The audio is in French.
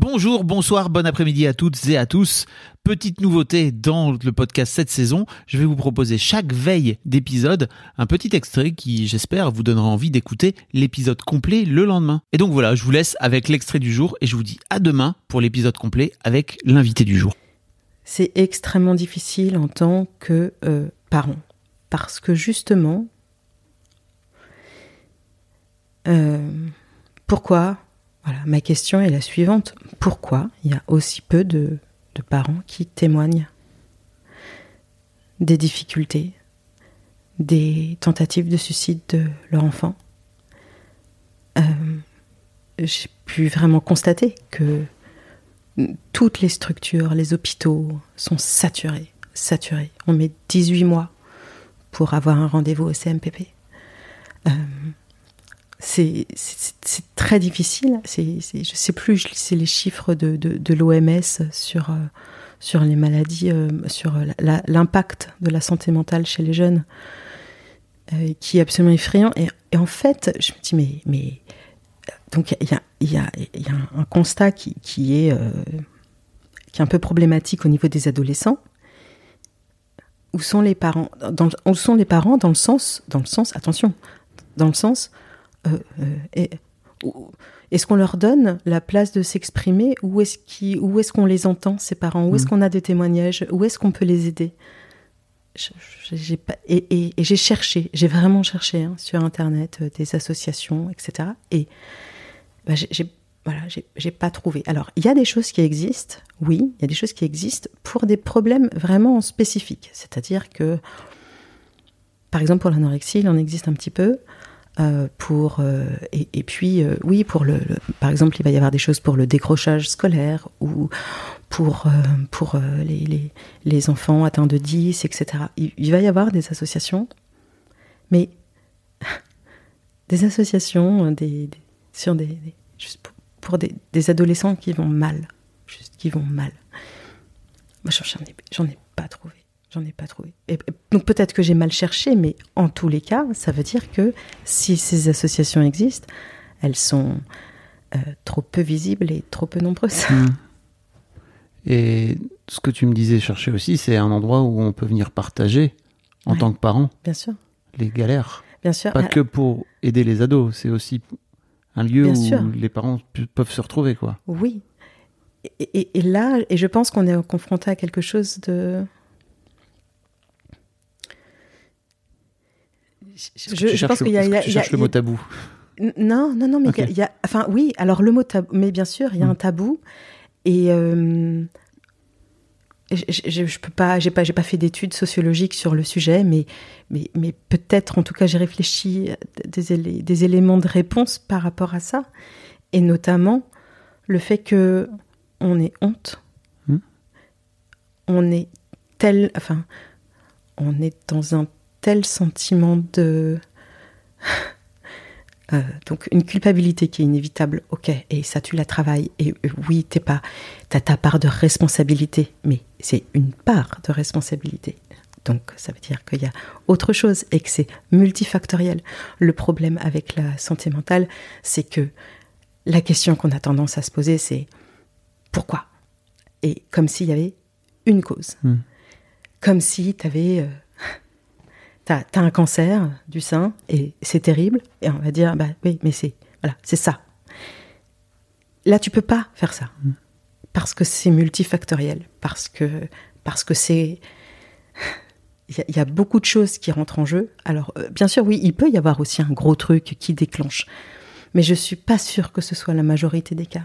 Bonjour, bonsoir, bon après-midi à toutes et à tous. Petite nouveauté dans le podcast cette saison, je vais vous proposer chaque veille d'épisode un petit extrait qui, j'espère, vous donnera envie d'écouter l'épisode complet le lendemain. Et donc voilà, je vous laisse avec l'extrait du jour et je vous dis à demain pour l'épisode complet avec l'invité du jour. C'est extrêmement difficile en tant que euh, parent parce que justement, euh, pourquoi ma question est la suivante. Pourquoi il y a aussi peu de, parents qui témoignent des difficultés, des tentatives de suicide de leur enfant? Euh, J'ai pu vraiment constater que toutes les structures, les hôpitaux sont saturés, saturés. On met 18 mois pour avoir un rendez-vous au CMPP. C'est très difficile. C'est, je sais plus, c'est les chiffres de, de, l'OMS sur, euh, sur les maladies, euh, sur l'impact de la santé mentale chez les jeunes, euh, qui est absolument effrayant. Et, en fait, je me dis, mais, mais donc il y a, y, a, y a, un constat qui, qui est, qui est un peu problématique au niveau des adolescents. Où sont les parents? Dans, Où sont les parents? Dans le sens, dans le sens, attention, dans le sens est-ce qu'on leur donne la place de s'exprimer ou est-ce qu'on est qu'on les entend, ces parents? Où est-ce mm. qu'on a des témoignages? Où est-ce qu'on peut les aider? Pas, et, j'ai cherché, j'ai vraiment cherché hein, sur Internet euh, des associations, etc. Et bah, j'ai voilà, j'ai pas trouvé. Alors, il y a des choses qui existent, oui, il y a des choses qui existent pour des problèmes vraiment spécifiques. C'est-à-dire que, par exemple, pour l'anorexie, il en existe un petit peu. Euh, pour euh, et, puis euh, oui pour le, par exemple il va y avoir des choses pour le décrochage scolaire ou pour pour les, les, les, enfants atteints de 10 etc il, va y avoir des associations mais des associations des, sur des, juste pour, des, des, adolescents qui vont mal juste qui vont mal. Moi j'en ai j'en ai pas trouvé J'en ai pas trouvé. Et, donc peut-être que j'ai mal cherché, mais en tous les cas, ça veut dire que si ces associations existent, elles sont euh, trop peu visibles et trop peu nombreuses. Mmh. Et ce que tu me disais chercher aussi, c'est un endroit où on peut venir partager en tant que parent. Bien sûr. Les galères. Bien sûr. Pas que pour aider les ados, c'est aussi un lieu où les parents peuvent se retrouver, quoi. Oui. Et, et là, et je pense qu'on est confronté à quelque chose de je, pense qu'il y a, le mot tabou. Non, non, non, mais il y, a, enfin oui. Alors le mot tabou, mais bien sûr, il y a un mm. tabou et euh, je, je, peux pas, j'ai pas, j'ai pas fait d'études sociologiques sur le sujet, mais mais, mais peut-être, en tout cas, j'ai réfléchi des, des éléments de réponse par rapport à ça, et notamment le fait que on ait honte, mm. on est tel, enfin, on est dans un tel sentiment de... Euh, donc une culpabilité qui est inévitable, ok, et ça tu la travailles, et euh, oui, t'es pas, t'as ta part de responsabilité, mais c'est une part de responsabilité. Donc ça veut dire qu'il y a autre chose et que c'est multifactoriel. Le problème avec la santé mentale, c'est que la question qu'on a tendance à se poser, c'est pourquoi? Et comme s'il y avait une cause. Hmm. Comme si tu avais... Euh, t'as as un cancer du sein et c'est terrible. Et on va dire, bah oui, mais c'est voilà, c'est ça. Là, tu peux pas faire ça mm. parce que c'est multifactoriel, parce que parce que c'est il y, a beaucoup de choses qui rentrent en jeu. Alors, euh, bien sûr, oui, il peut y avoir aussi un gros truc qui déclenche, mais je suis pas sûre que ce soit la majorité des cas.